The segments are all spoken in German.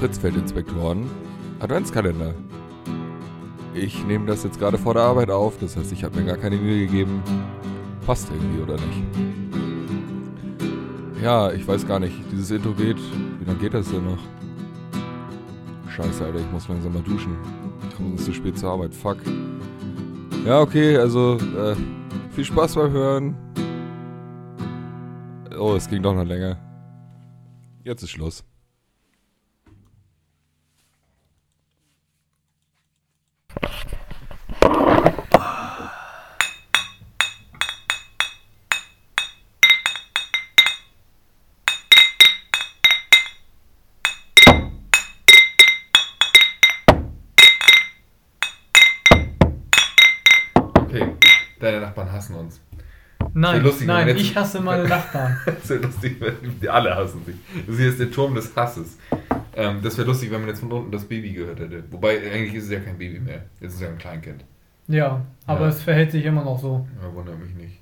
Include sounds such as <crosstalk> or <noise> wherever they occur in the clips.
Fritzfeldinspektoren Adventskalender. Ich nehme das jetzt gerade vor der Arbeit auf, das heißt, ich habe mir gar keine Mühe gegeben. Passt irgendwie oder nicht? Ja, ich weiß gar nicht. Dieses Intro geht. Wie lange geht das denn noch? Scheiße, Alter, ich muss langsam mal duschen. Ich komme sonst zu spät zur Arbeit. Fuck. Ja, okay, also äh, viel Spaß beim Hören. Oh, es ging doch noch länger. Jetzt ist Schluss. Hassen uns. Nein, lustig, nein, ich hasse meine <laughs> Nachbarn. Das wäre lustig, wenn die alle hassen sich. Das hier ist der Turm des Hasses. Ähm, das wäre lustig, wenn man jetzt von unten das Baby gehört hätte. Wobei, eigentlich ist es ja kein Baby mehr. Jetzt ist es ja ein Kleinkind. Ja, aber Ja. es verhält sich immer noch so. Ja, wundert mich nicht.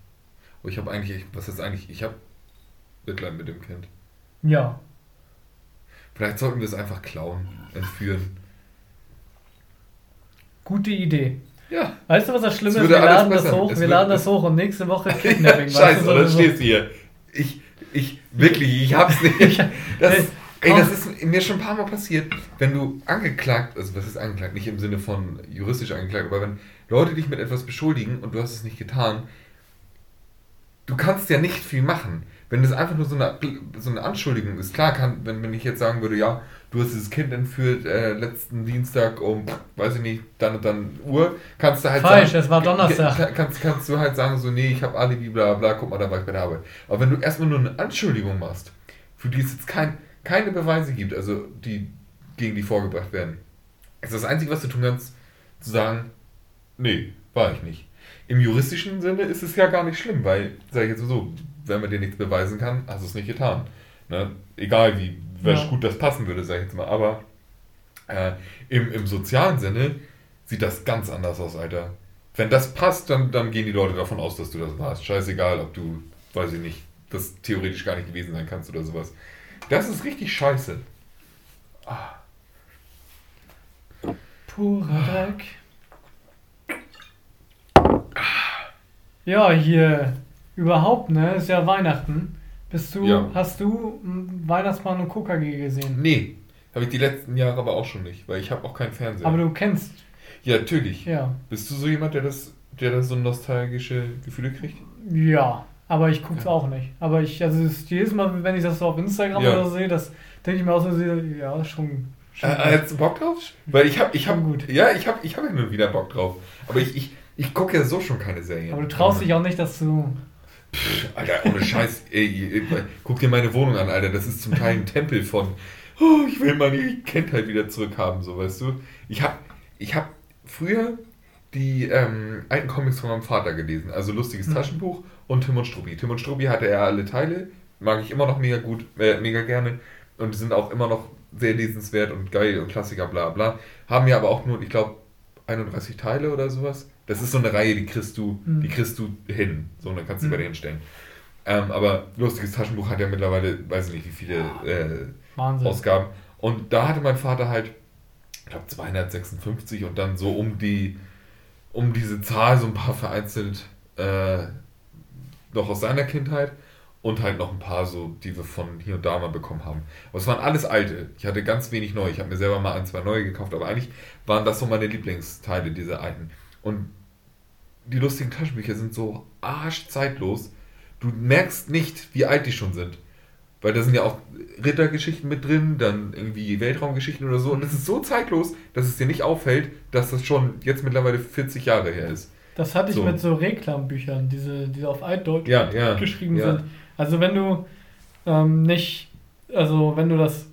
Aber ich habe eigentlich, was ist eigentlich, ich habe Mitleid mit dem Kind. Ja. Vielleicht sollten wir es einfach klauen, entführen. Gute Idee. Ja. Weißt du, was das Schlimme ist? Wir laden das hoch, Es wir laden das hoch und nächste Woche <laughs> Kidnapping. Scheiße, weißt du, oder so- stehst du hier? Ich, ich, wirklich, ich hab's nicht. <laughs> Das, ey, das ist mir schon ein paar Mal passiert, wenn du angeklagt, also was ist angeklagt, nicht im Sinne von juristisch angeklagt, aber wenn Leute dich mit etwas beschuldigen und du hast es nicht getan, du kannst ja nicht viel machen. Wenn das einfach nur so eine, so eine Anschuldigung ist, klar kann, wenn, wenn ich jetzt sagen würde, ja, du hast dieses Kind entführt äh, letzten Dienstag um, weiß ich nicht, dann und dann Uhr, kannst du halt Falsch, sagen, es war Donnerstag. Kann- Kannst, kannst du halt sagen, so, nee, ich habe Alibi, bla bla, guck mal, da war ich bei der Arbeit. Aber wenn du erstmal nur eine Anschuldigung machst, für die es jetzt kein, keine Beweise gibt, also die gegen die vorgebracht werden, ist das Einzige, was du tun kannst, zu sagen, nee, war ich nicht. Im juristischen Sinne ist es ja gar nicht schlimm, weil, sag ich jetzt so, wenn man dir nichts beweisen kann, hast du es nicht getan. Ne? Egal wie Ja. gut das passen würde, sag ich jetzt mal. Aber äh, im, im sozialen Sinne sieht das ganz anders aus, Alter. Wenn das passt, dann, dann gehen die Leute davon aus, dass du das warst. Scheißegal, ob du, weiß ich nicht, das theoretisch gar nicht gewesen sein kannst oder sowas. Das ist richtig scheiße. Ah. Purer Dreck. Ja, hier überhaupt, ne? Ist ja Weihnachten. Bist du, Ja. hast du Weihnachtsmann und KKG gesehen? Nee, habe ich die letzten Jahre aber auch schon nicht, weil ich habe auch keinen Fernseher. Aber du kennst, ja, natürlich. ja. Bist du so jemand, der das, der das so nostalgische Gefühle kriegt? Ja, aber ich guck's Ja. auch nicht. Aber ich, also es jedes Mal, wenn ich das so auf Instagram Ja. oder so sehe, das denke ich mir auch so, ja, schon. schon Äh, hättest du Bock drauf? Weil ich habe, ich habe, gut. ja, ich habe, ich habe und wieder Bock drauf. Aber ich, ich, ich gucke ja so schon keine Serien. aber du traust dich auch nicht, dass du. Alter, ohne Scheiß. Ey, ey, guck dir meine Wohnung an, Alter. Das ist zum Teil ein Tempel von, oh, ich will meine Kindheit wieder zurückhaben, so, weißt du. Ich habe, ich habe früher die ähm, alten Comics von meinem Vater gelesen. Also lustiges Mhm. Taschenbuch und Tim und Struppi. Tim und Struppi hatte er alle Teile. Mag ich immer noch mega gut, äh, mega gerne. Und sind auch immer noch sehr lesenswert und geil und Klassiker, bla bla. Haben ja aber auch nur, ich glaube, 31 Teile oder sowas. Das ist so eine Reihe, die kriegst du, Mhm. die kriegst du hin. So, und dann kannst du Mhm. bei dir hinstellen. Ähm, aber lustiges Taschenbuch hat ja mittlerweile, weiß ich nicht, wie viele äh. Ausgaben. Und da hatte mein Vater halt, ich glaube 256 und dann so um die, um diese Zahl so ein paar vereinzelt äh, noch aus seiner Kindheit und halt noch ein paar so, die wir von hier und da mal bekommen haben. Aber es waren alles alte. Ich hatte ganz wenig neu. Ich habe mir selber mal ein, zwei neue gekauft, aber eigentlich waren das so meine Lieblingsteile, diese alten. Und die lustigen Taschenbücher sind so arschzeitlos. Du merkst nicht, wie alt die schon sind. Weil da sind ja auch Rittergeschichten mit drin, dann irgendwie Weltraumgeschichten oder so. Und es ist so zeitlos, dass es dir nicht auffällt, dass das schon jetzt mittlerweile 40 Jahre her ist. Das hatte ich So. mit so Reklambüchern, diese, die auf Altdeutsch Ja, ja. geschrieben ja. sind. Also wenn du ähm, nicht, also wenn du das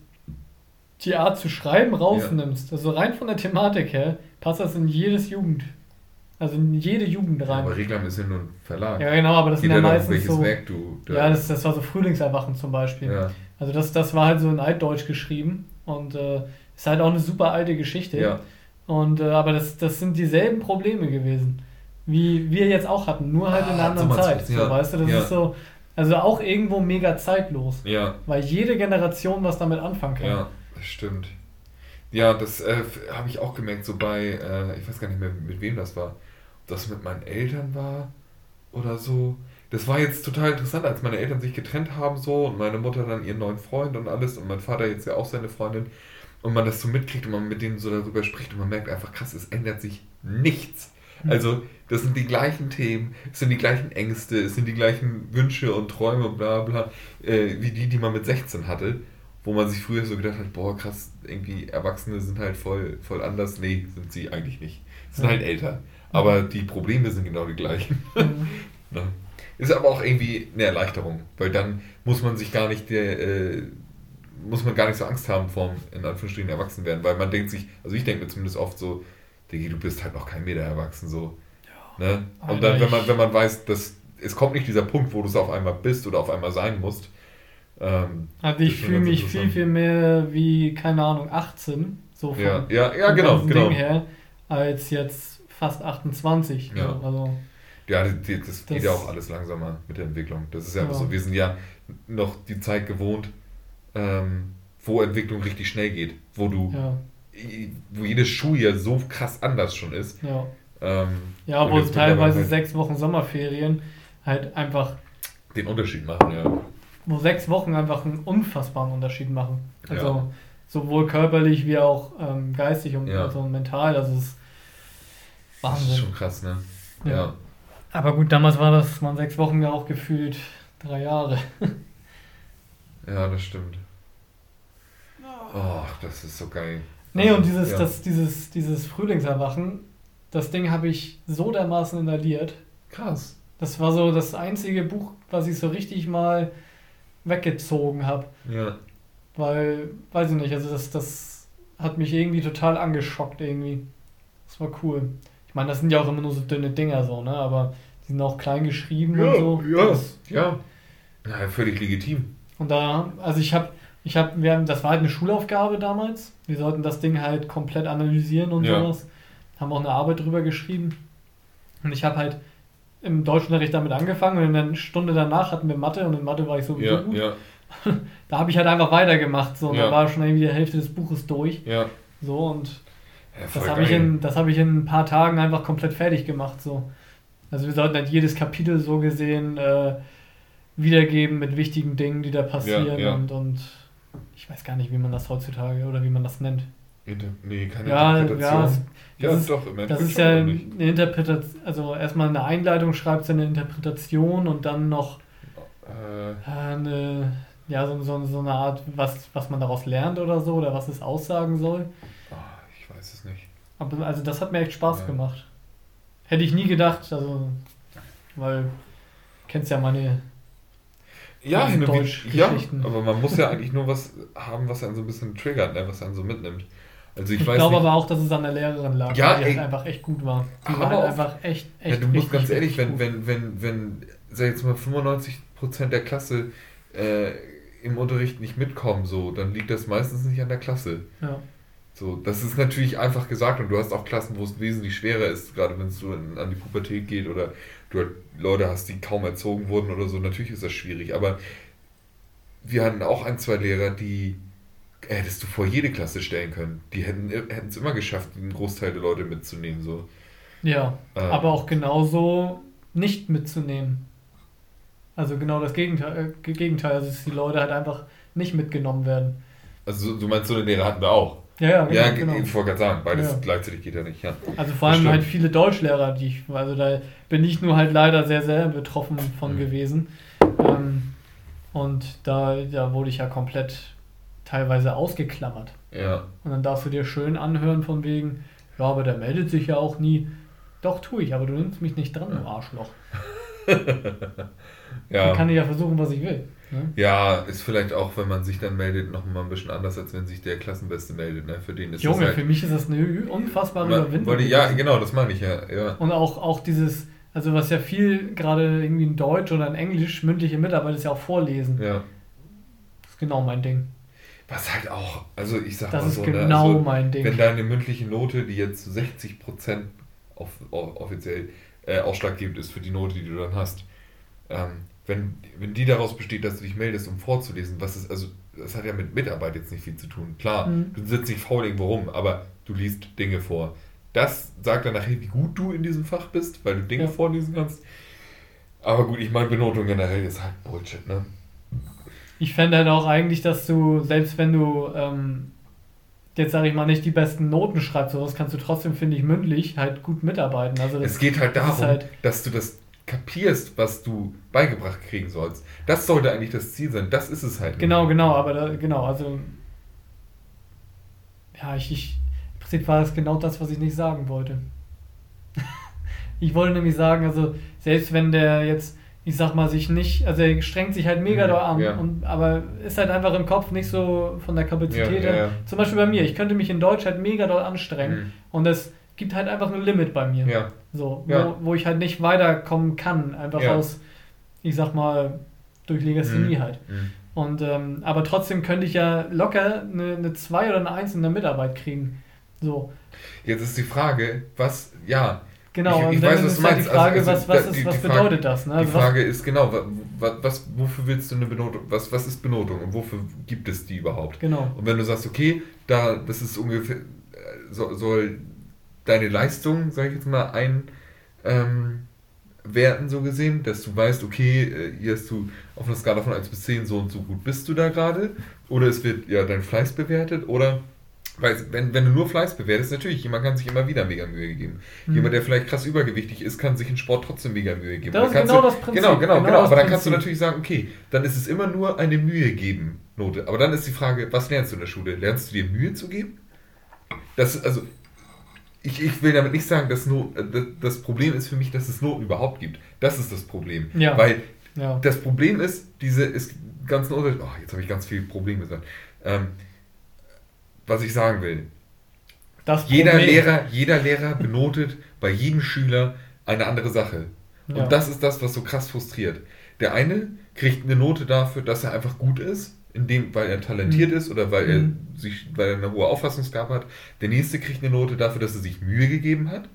die Art zu schreiben rausnimmst, also rein von der Thematik her, passt das in jedes Jugend, also in jede Jugend rein. aber Reklam ist ja nur ein Verlag. Ja, genau, aber das Geht sind ja meistens welches so. Werk du. Ja, das, das war so Frühlingserwachen zum Beispiel. ja. Also das, das war halt so in Altdeutsch geschrieben und äh, ist halt auch eine super alte Geschichte. ja. Und äh, aber das, das sind dieselben Probleme gewesen, wie wir jetzt auch hatten, nur halt in einer Ah, anderen Zeit. So, ja. weißt du, das Ja. ist so, also auch irgendwo mega zeitlos, Ja, weil jede Generation was damit anfangen kann. ja, das stimmt. Ja, das äh, habe ich auch gemerkt, so bei, äh, ich weiß gar nicht mehr, mit wem das war. Das mit meinen Eltern war oder so. Das war jetzt total interessant, als meine Eltern sich getrennt haben so und meine Mutter dann ihren neuen Freund und alles und mein Vater jetzt ja auch seine Freundin und man das so mitkriegt und man mit denen so darüber spricht und man merkt einfach, krass, es ändert sich nichts. Hm. Also, das sind die gleichen Themen, es sind die gleichen Ängste, es sind die gleichen Wünsche und Träume, bla bla, äh, wie die, die man mit 16 hatte wo man sich früher so gedacht hat, boah, krass, irgendwie Erwachsene sind halt voll, voll anders. Nee, sind sie eigentlich nicht. Sind halt älter. Aber die Probleme sind genau die gleichen. Mhm. <laughs> ne? Ist aber auch irgendwie eine Erleichterung, weil dann muss man sich gar nicht der, äh, muss man gar nicht so Angst haben vorm, in Anführungsstrichen, erwachsen werden, weil man denkt sich, also ich denke mir zumindest oft so, Diggi, du bist halt noch kein Meter erwachsen, so. Ja, ne? Und dann, wenn man, wenn man weiß, dass es kommt nicht dieser Punkt, wo du es auf einmal bist oder auf einmal sein musst, ähm, also ich fühle mich viel, viel mehr wie, keine Ahnung, 18, so von, ja, ja, ja genau, genau. Ding her, als jetzt fast 28. Ja, also, ja das, das geht ja auch alles langsamer mit der Entwicklung. Das ist ja, ja. so, wir sind ja noch die Zeit gewohnt, ähm, wo Entwicklung richtig schnell geht, wo du, ja. wo jedes Schuljahr so krass anders schon ist. Ja, ähm, ja wo teilweise halt sechs Wochen Sommerferien halt einfach den Unterschied machen, ja wo sechs Wochen einfach einen unfassbaren Unterschied machen. Also ja. sowohl körperlich wie auch ähm, geistig und ja. also mental. Das ist Wahnsinn. Das ist schon krass, ne? Ja. ja. Aber gut, damals war das, man sechs Wochen ja auch gefühlt drei Jahre. <laughs> ja, das stimmt. Oh, das ist so geil. Nee, also, und dieses, ja. das, dieses, dieses Frühlingserwachen, das Ding habe ich so dermaßen inhaliert. Krass. Das war so das einzige Buch, was ich so richtig mal weggezogen habe. Ja. Weil, weiß ich nicht, also das, das hat mich irgendwie total angeschockt irgendwie. Das war cool. Ich meine, das sind ja auch immer nur so dünne Dinger so, ne? Aber die sind auch klein geschrieben ja, und so. Ja, das, ja. Ja, völlig legitim. Und da, also ich habe, ich habe, wir haben, das war halt eine Schulaufgabe damals. Wir sollten das Ding halt komplett analysieren und ja. sowas. Haben auch eine Arbeit drüber geschrieben. Und ich habe halt im Deutschunterricht damit angefangen und in der Stunde danach hatten wir Mathe und in Mathe war ich sowieso ja, gut. Ja. <laughs> Da habe ich halt einfach weitergemacht. So, ja. Da war schon irgendwie die Hälfte des Buches durch. Ja. So und ja, das habe ich, in, hab ich in ein paar Tagen einfach komplett fertig gemacht. So. Also wir sollten halt jedes Kapitel so gesehen äh, wiedergeben mit wichtigen Dingen, die da passieren ja, und, und ich weiß gar nicht, wie man das heutzutage oder wie man das nennt. Inter nee, keine ja, Interpretation. Ja, ja, das ist, doch, im Das ist ja eine Interpretation, also erstmal eine Einleitung schreibt eine Interpretation und dann noch äh, eine, ja, so, so, so eine Art, was, was man daraus lernt oder so, oder was es aussagen soll. Weiß es nicht. Aber also das hat mir echt Spaß ja. gemacht. Hätte ich nie gedacht, also, weil du kennst ja meine ja, Deutsch ja, aber man muss ja eigentlich nur was haben, was einen so ein bisschen triggert, ne, was einen so mitnimmt. Also ich, ich glaube aber auch, dass es an der Lehrerin lag, ja, die halt einfach echt gut war. Die war halt einfach echt, echt ja, Du musst ganz ehrlich, wenn, wenn, wenn, wenn, sag jetzt mal 95% der Klasse äh, im Unterricht nicht mitkommen, so, dann liegt das meistens nicht an der Klasse. Ja. So, das ist natürlich einfach gesagt und du hast auch Klassen, wo es wesentlich schwerer ist, gerade wenn es so in, an die Pubertät geht oder du halt Leute hast, die kaum erzogen wurden oder so, natürlich ist das schwierig, aber wir hatten auch ein, zwei Lehrer, die hättest du vor jede Klasse stellen können. Die hätten es immer geschafft, einen Großteil der Leute mitzunehmen. So. Ja, ähm. aber auch genauso nicht mitzunehmen. Also genau das Gegenteil, äh, Gegenteil, also dass die Leute halt einfach nicht mitgenommen werden. Also du meinst, so eine Lehre hatten wir auch? Ja, ja, genau. Ja, genau. ich wollte gerade sagen, beides ja. gleichzeitig geht ja nicht, ja. Also vor allem halt viele Deutschlehrer, die ich, also da bin ich nur halt leider sehr, sehr betroffen von mhm. gewesen. Ähm, und da, da wurde ich ja komplett teilweise ausgeklammert. Ja. Und dann darfst du dir schön anhören von wegen, ja, aber der meldet sich ja auch nie. Doch, tue ich, aber du nimmst mich nicht dran, du Arschloch. <laughs> ja. Dann kann ich ja versuchen, was ich will. Ne? Ja, ist vielleicht auch, wenn man sich dann meldet, noch mal ein bisschen anders, als wenn sich der Klassenbeste meldet. Ne? Für den ist Junge, halt, für mich ist das eine unfassbare Überwindung. Ja, genau, das meine ich ja. ja. Und auch, auch dieses, also was ja viel gerade irgendwie in Deutsch oder in Englisch mündliche Mitarbeit ist ja auch vorlesen. Ja. Das ist genau mein Ding. Was halt auch, also ich sag das mal so, ne, genau also, mein Ding. wenn deine mündliche Note, die jetzt 60% auf, offiziell äh, ausschlaggebend ist für die Note, die du dann hast, ähm, wenn, wenn die daraus besteht, dass du dich meldest, um vorzulesen, was ist, also das hat ja mit Mitarbeit jetzt nicht viel zu tun. Klar, Mhm. du sitzt nicht faul irgendwo rum, aber du liest Dinge vor. Das sagt dann nachher, wie gut du in diesem Fach bist, weil du Dinge Ja. vorlesen kannst. Aber gut, ich meine, Benotung generell ist halt Bullshit, ne? Ich fände halt auch eigentlich, dass du, selbst wenn du ähm, jetzt sage ich mal nicht die besten Noten schreibst, sowas kannst du trotzdem, finde ich, mündlich halt gut mitarbeiten. Also das, Es geht halt darum, halt- dass du das kapierst, was du beigebracht kriegen sollst. Das sollte eigentlich das Ziel sein. Das ist es halt. Genau, genau, aber da, genau, also ja, ich, ich im Prinzip war das genau das, was ich nicht sagen wollte. <laughs> ich wollte nämlich sagen, also selbst wenn der jetzt, ich sag mal, sich nicht, also er strengt sich halt mega Mhm, doll an, ja. und, aber ist halt einfach im Kopf nicht so von der Kapazität Ja, ja. Zum Beispiel bei mir, ich könnte mich in Deutsch halt mega doll anstrengen Mhm. und es gibt halt einfach ein Limit bei mir. Ja, So, Ja. wo, wo ich halt nicht weiterkommen kann, einfach Ja. aus, ich sag mal, durch Legasthenie Mhm. halt. Mhm. Und, ähm, aber trotzdem könnte ich ja locker eine, eine 2 oder eine 1 in der Mitarbeit kriegen. So, Jetzt ist die Frage, was, ja. genau. Ich, ich weiß, was ist halt meinst. die Frage, Also, also, was, was, ist, die- was die Frage- bedeutet das? Ne? Die Also was, Frage ist genau, wa- wa- was, wofür willst du eine Benotung? Was, was ist Benotung und wofür gibt es die überhaupt? genau. Und wenn du sagst, okay, da, das ist ungefähr, äh, so, soll deine Leistung, sag ich jetzt mal, ein ähm, werten, so gesehen, dass du weißt, okay, äh, hier hast du auf einer Skala von 1 bis 10 so und so gut bist du da gerade, oder es wird ja dein Fleiß bewertet, oder weil wenn, wenn du nur Fleiß bewertest, natürlich, jemand kann sich immer wieder mega Mühe geben. Mhm. Jemand, der vielleicht krass übergewichtig ist, kann sich in Sport trotzdem mega Mühe geben. Das ist genau du, das Prinzip, Genau, genau, genau genau. Aber dann kannst du Prinzip. natürlich sagen, okay, dann ist es immer nur eine Mühe geben Note. Aber dann ist die Frage, was lernst du in der Schule? Lernst du dir Mühe zu geben? Das, ist- also, ich, ich will damit nicht sagen, dass no, äh, das- Problem ist für mich, dass es Noten überhaupt gibt. Das ist das Problem. Ja. Weil Ja. das Problem ist, diese ist ganzen Unterschied. Oh, jetzt habe ich ganz viel Problem gesagt. Ähm, was ich sagen will, Das jeder Problem. Lehrer, jeder Lehrer benotet bei jedem Schüler eine andere Sache. Ja. Und das ist das, was so krass frustriert. Der eine kriegt eine Note dafür, dass er einfach gut ist, in dem, weil er talentiert Mhm. ist oder weil Mhm. er sich, weil er eine hohe Auffassungsgabe hat. Der nächste kriegt eine Note dafür, dass er sich Mühe gegeben hat.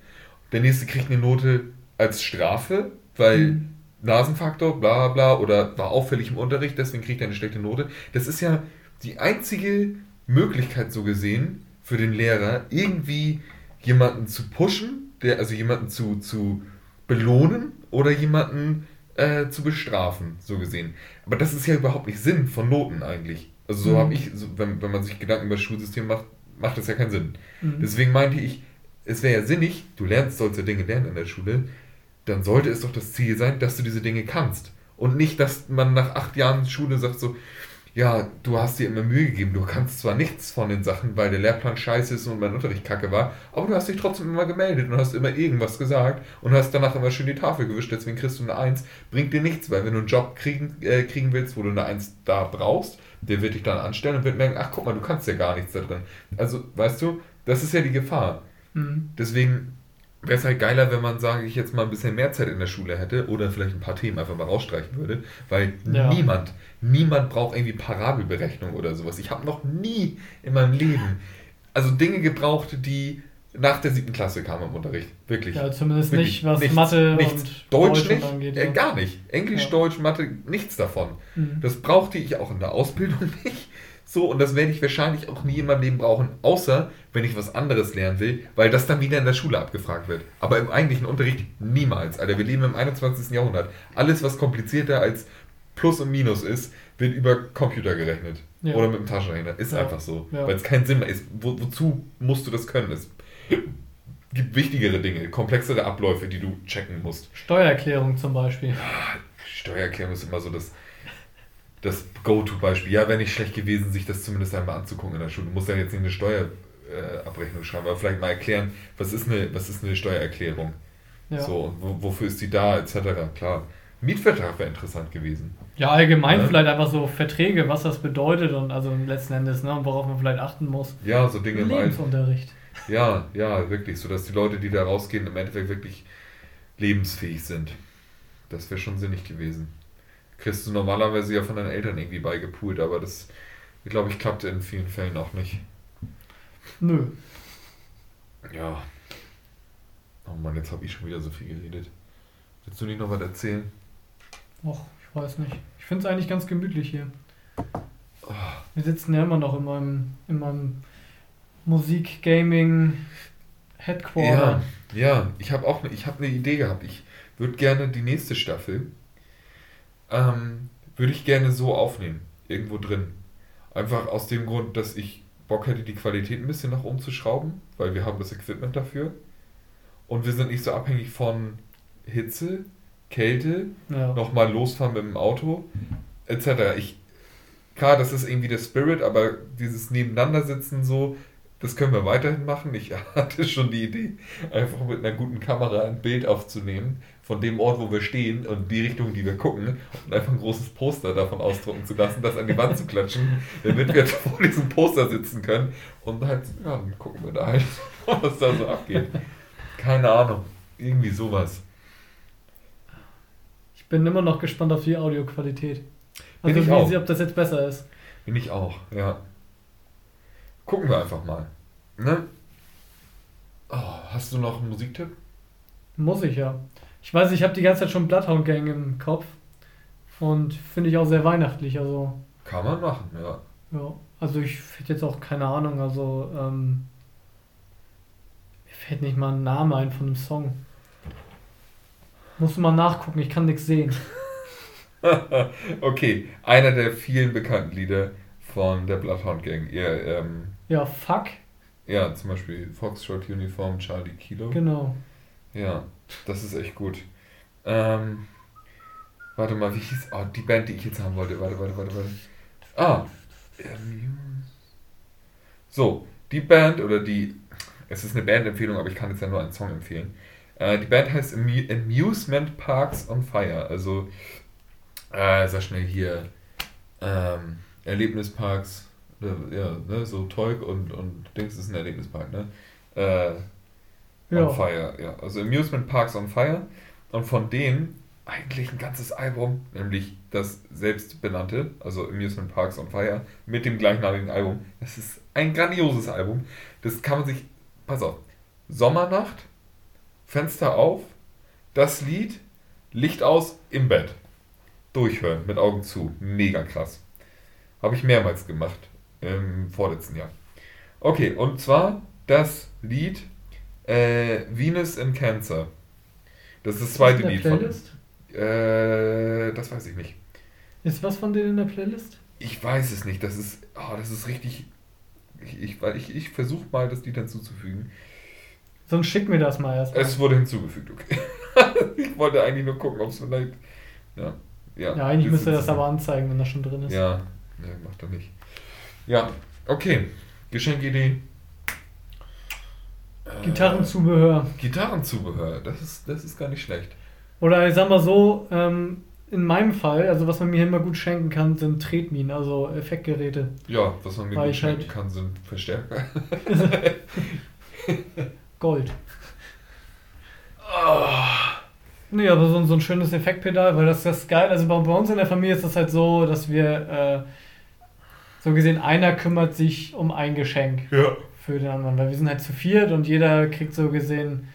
Der nächste kriegt eine Note als Strafe, weil Mhm. Nasenfaktor, bla bla bla, oder war auffällig im Unterricht, deswegen kriegt er eine schlechte Note. Das ist ja die einzige Möglichkeit so gesehen für den Lehrer, irgendwie jemanden zu pushen, der, also jemanden zu, zu belohnen oder jemanden äh, zu bestrafen, so gesehen. Aber das ist ja überhaupt nicht Sinn von Noten eigentlich. Also so Mhm. habe ich, so, wenn, wenn man sich Gedanken über das Schulsystem macht, macht das ja keinen Sinn. Mhm. Deswegen meinte ich, es wäre ja sinnig, du lernst solche Dinge lernen in der Schule, dann sollte es doch das Ziel sein, dass du diese Dinge kannst. Und nicht, dass man nach acht Jahren Schule sagt so, ja, du hast dir immer Mühe gegeben, du kannst zwar nichts von den Sachen, weil der Lehrplan scheiße ist und mein Unterricht kacke war, aber du hast dich trotzdem immer gemeldet und hast immer irgendwas gesagt und hast danach immer schön die Tafel gewischt, deswegen kriegst du eine Eins. Bringt dir nichts, weil wenn du einen Job kriegen, äh, kriegen willst, wo du eine Eins da brauchst, der wird dich dann anstellen und wird merken, ach guck mal, du kannst ja gar nichts da drin. Also, weißt du, das ist ja die Gefahr. Mhm. Deswegen wäre es halt geiler, wenn man, sage ich jetzt mal, ein bisschen mehr Zeit in der Schule hätte oder vielleicht ein paar Themen einfach mal rausstreichen würde, weil Ja. niemand, niemand braucht irgendwie Parabelberechnung oder sowas. Ich habe noch nie in meinem Leben also Dinge gebraucht, die nach der siebten Klasse kamen im Unterricht. Wirklich. Ja, zumindest Wirklich. nicht, was Nichts, Mathe nichts. und Deutsch, Deutsch nicht, angeht. äh, ja. gar nicht. Englisch, Ja. Deutsch, Mathe, nichts davon. Mhm. Das brauchte ich auch in der Ausbildung <laughs> nicht. So, und das werde ich wahrscheinlich auch nie in meinem Leben brauchen, außer wenn ich was anderes lernen will, weil das dann wieder in der Schule abgefragt wird. Aber im eigentlichen Unterricht niemals. Alter, wir leben im 21. Jahrhundert. Alles, was komplizierter als Plus und Minus ist, wird über Computer gerechnet. Ja. Oder mit dem Taschenrechner. Ist Ja. einfach so. Ja. Weil es keinen Sinn mehr ist. Wo, wozu musst du das können? Es gibt wichtigere Dinge, komplexere Abläufe, die du checken musst. Steuererklärung zum Beispiel. Steuererklärung ist immer so das, das Go-To-Beispiel. Ja, wäre nicht schlecht gewesen, sich das zumindest einmal anzugucken in der Schule. Du musst ja jetzt nicht eine Steuerabrechnung schreiben, aber vielleicht mal erklären, was ist eine, was ist eine Steuererklärung? Ja. So, wofür ist die da, etc. Klar. Mietvertrag wäre interessant gewesen. Ja, allgemein Ja. vielleicht einfach so Verträge, was das bedeutet und also letzten Endes, ne, und worauf man vielleicht achten muss. Ja, so Dinge im. Lebensunterricht. Ja, ja, wirklich. So dass die Leute, die da rausgehen, im Endeffekt wirklich lebensfähig sind. Das wäre schon sinnig gewesen. Kriegst du normalerweise ja von deinen Eltern irgendwie beigepult, aber das, glaube ich, klappt in vielen Fällen auch nicht. Nö. Ja. Oh Mann, jetzt habe ich schon wieder so viel geredet. Willst du nicht noch was erzählen? Och, ich weiß nicht. Ich finde es eigentlich ganz gemütlich hier. Oh, Wir sitzen ja immer noch in meinem, in meinem Musik-Gaming-Headquarter. Ja, ja, ich habe auch ne, ich hab eine Idee gehabt. Ich würde gerne die nächste Staffel, ähm, würde ich gerne so aufnehmen, irgendwo drin. Einfach aus dem Grund, dass ich Bock hätte, die Qualität ein bisschen nach oben zu schrauben, weil wir haben das Equipment dafür. Und wir sind nicht so abhängig von Hitze, Kälte, Ja. nochmal losfahren mit dem Auto, etc. Ich, klar, das ist irgendwie der Spirit, aber dieses Nebeneinandersitzen so, das können wir weiterhin machen. Ich <laughs> hatte schon die Idee, einfach mit einer guten Kamera ein Bild aufzunehmen von dem Ort, wo wir stehen und die Richtung, die wir gucken und einfach ein großes Poster davon ausdrucken zu lassen, das an die Wand zu klatschen, <laughs> damit wir <laughs> vor diesem Poster sitzen können und halt, ja, dann gucken wir da halt, was da so abgeht. Keine Ahnung, irgendwie sowas. Ich bin immer noch gespannt auf die Audioqualität. Bin Also ich wie auch. sie, ob das jetzt besser ist. Bin ich auch, ja. Gucken wir einfach mal. Ne? Oh, hast du noch einen Musiktipp? Muss ich ja. Ich weiß, ich habe die ganze Zeit schon Bloodhound Gang im Kopf. Und finde ich auch sehr weihnachtlich. Also, Kann man machen, ja. ja. Also ich hätte jetzt auch keine Ahnung. Also, ähm, mir fällt nicht mal ein Name ein von dem Song. Musst du mal nachgucken, ich kann nichts sehen. <laughs> okay, einer der vielen bekannten Lieder von der Bloodhound Gang. Ihr, ähm, Ja, fuck. ja, zum Beispiel Foxtrot Uniform Charlie Kilo. Genau. Ja, das ist echt gut. Ähm, warte mal, wie hieß. Oh, die Band, die ich jetzt haben wollte. Warte, warte, warte, warte. Ah. ähm, So, die Band oder die. Es ist eine Bandempfehlung, aber ich kann jetzt ja nur einen Song empfehlen. Äh, die Band heißt Amu Amusement Parks on Fire. Also, äh, sag schnell hier. Ähm, Erlebnisparks. äh, Ja, ne, so Teug und, und Dings ist ein Erlebnispark, ne? Äh, Ja. On Fire, ja. Also Amusement Parks on Fire. Und von denen eigentlich ein ganzes Album, nämlich das selbstbenannte, also Amusement Parks on Fire, mit dem gleichnamigen Album. Das ist ein grandioses Album. Das kann man sich, pass auf, Sommernacht, Fenster auf, das Lied, Licht aus, im Bett. Durchhören, mit Augen zu. Mega krass. Habe ich mehrmals gemacht im vorletzten Jahr. Okay, und zwar das Lied äh, Venus in Cancer. Das ist das zweite in der Lied von. Playlist? Äh, das weiß ich nicht. Ist was von denen in der Playlist? Ich weiß es nicht. Das ist, oh, das ist richtig. Ich, ich, ich, ich versuche mal, das Lied hinzuzufügen. Sonst schick mir das mal erst. mal. Es wurde hinzugefügt, okay. <laughs> ich wollte eigentlich nur gucken, ob es vielleicht. Ja, ja. ja, eigentlich müsste das aber anzeigen, wenn das schon drin ist. Ja, ne, macht er nicht. Ja, okay. Geschenkidee. Äh, Gitarrenzubehör. Gitarrenzubehör, das ist, das ist gar nicht schlecht. Oder ich sag mal so, ähm, in meinem Fall, also was man mir immer gut schenken kann, sind Tretminen, also Effektgeräte. Ja, was man mir Weil gut ich schenken halt- kann, sind Verstärker. <laughs> Gold. Nee, aber so, so ein schönes Effektpedal, weil das das ist geil. Also bei, bei uns in der Familie ist das halt so, dass wir äh, so gesehen, einer kümmert sich um ein Geschenk Ja. für den anderen, weil wir sind halt zu viert und jeder kriegt so gesehen,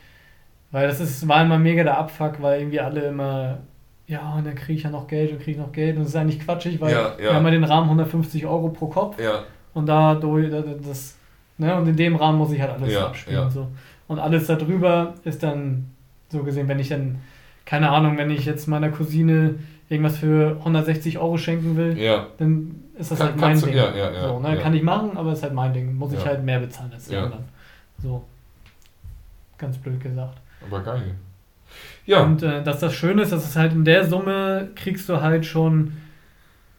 weil das ist, war immer mega der Abfuck, weil irgendwie alle immer, ja, und dann kriege ich ja noch Geld und kriege ich noch Geld und das ist eigentlich quatschig, weil Ja, ja. wir haben ja den Rahmen 150 Euro pro Kopf Ja, und da das, ne, und in dem Rahmen muss ich halt alles Ja, abspielen. ja. So. Und alles darüber ist dann so gesehen, wenn ich dann, keine Ahnung, wenn ich jetzt meiner Cousine irgendwas für 160 Euro schenken will, ja, dann ist das Kann- halt mein kannst du- Ding. ja, ja, ja, so, ne? Kann ich machen, aber ist halt mein Ding. Muss ich halt mehr bezahlen als die anderen. So. Ganz blöd gesagt. aber geil. Ja, Und äh, dass das Schöne ist, dass es halt in der Summe kriegst du halt schon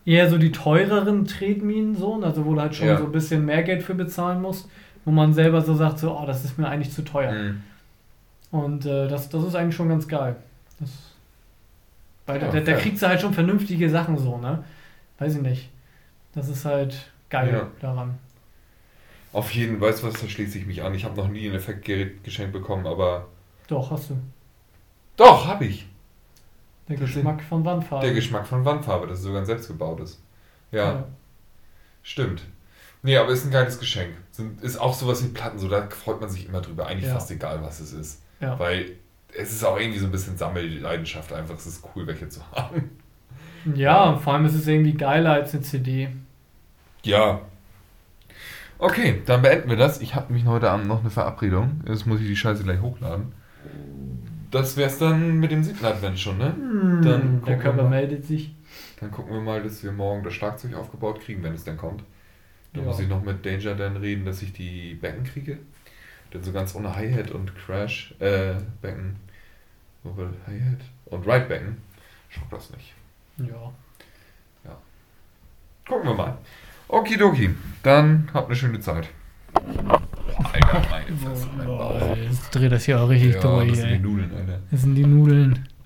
eher so die teureren Tretminen, so, also wo du halt schon so ein bisschen mehr Geld für bezahlen musst, wo man selber so sagt, so, oh, das ist mir eigentlich zu teuer. Mhm. Und äh, das, das ist eigentlich schon ganz geil. Das, weil Ja, da, da kriegst du halt schon vernünftige Sachen so, ne? Weiß ich nicht. Das ist halt geil Ja. daran. auf jeden Fall, weißt du was, da schließe ich mich an. Ich habe noch nie ein Effektgerät geschenkt bekommen, aber Doch, hast du. doch, habe ich. Der Das Geschmack von Wandfarbe. Der Geschmack von Wandfarbe, das sogar ein selbstgebautes. Ja, stimmt. Nee, aber ist ein geiles Geschenk. Sind, ist auch sowas wie Platten, so da freut man sich immer drüber. Eigentlich Ja. fast egal, was es ist. Ja. Weil es ist auch irgendwie so ein bisschen Sammelleidenschaft einfach. Es ist cool, welche zu haben. Ja, und vor allem ist es irgendwie geiler als eine CD. Ja. Okay, dann beenden wir das. Ich habe nämlich heute Abend noch eine Verabredung. Jetzt muss ich die Scheiße gleich hochladen. Das wär's dann mit dem siebten Advent schon, ne? Dann der Körper mal. meldet sich. Dann gucken wir mal, dass wir morgen das Schlagzeug aufgebaut kriegen, wenn es denn kommt. Dann Ja. muss ich noch mit Danger dann reden, dass ich die Becken kriege. Dann so ganz ohne Hi-Hat und Crash, äh, Becken. Hi-Hat und Ride-Becken. Schock das nicht. Ja. Gucken wir mal. Okidoki, dann habt eine schöne Zeit. Alter, meine Fresse, mein Bauch. Jetzt dreht das hier auch richtig Ja, durch, das sind die ey. Nudeln, Alter. Das sind die Nudeln.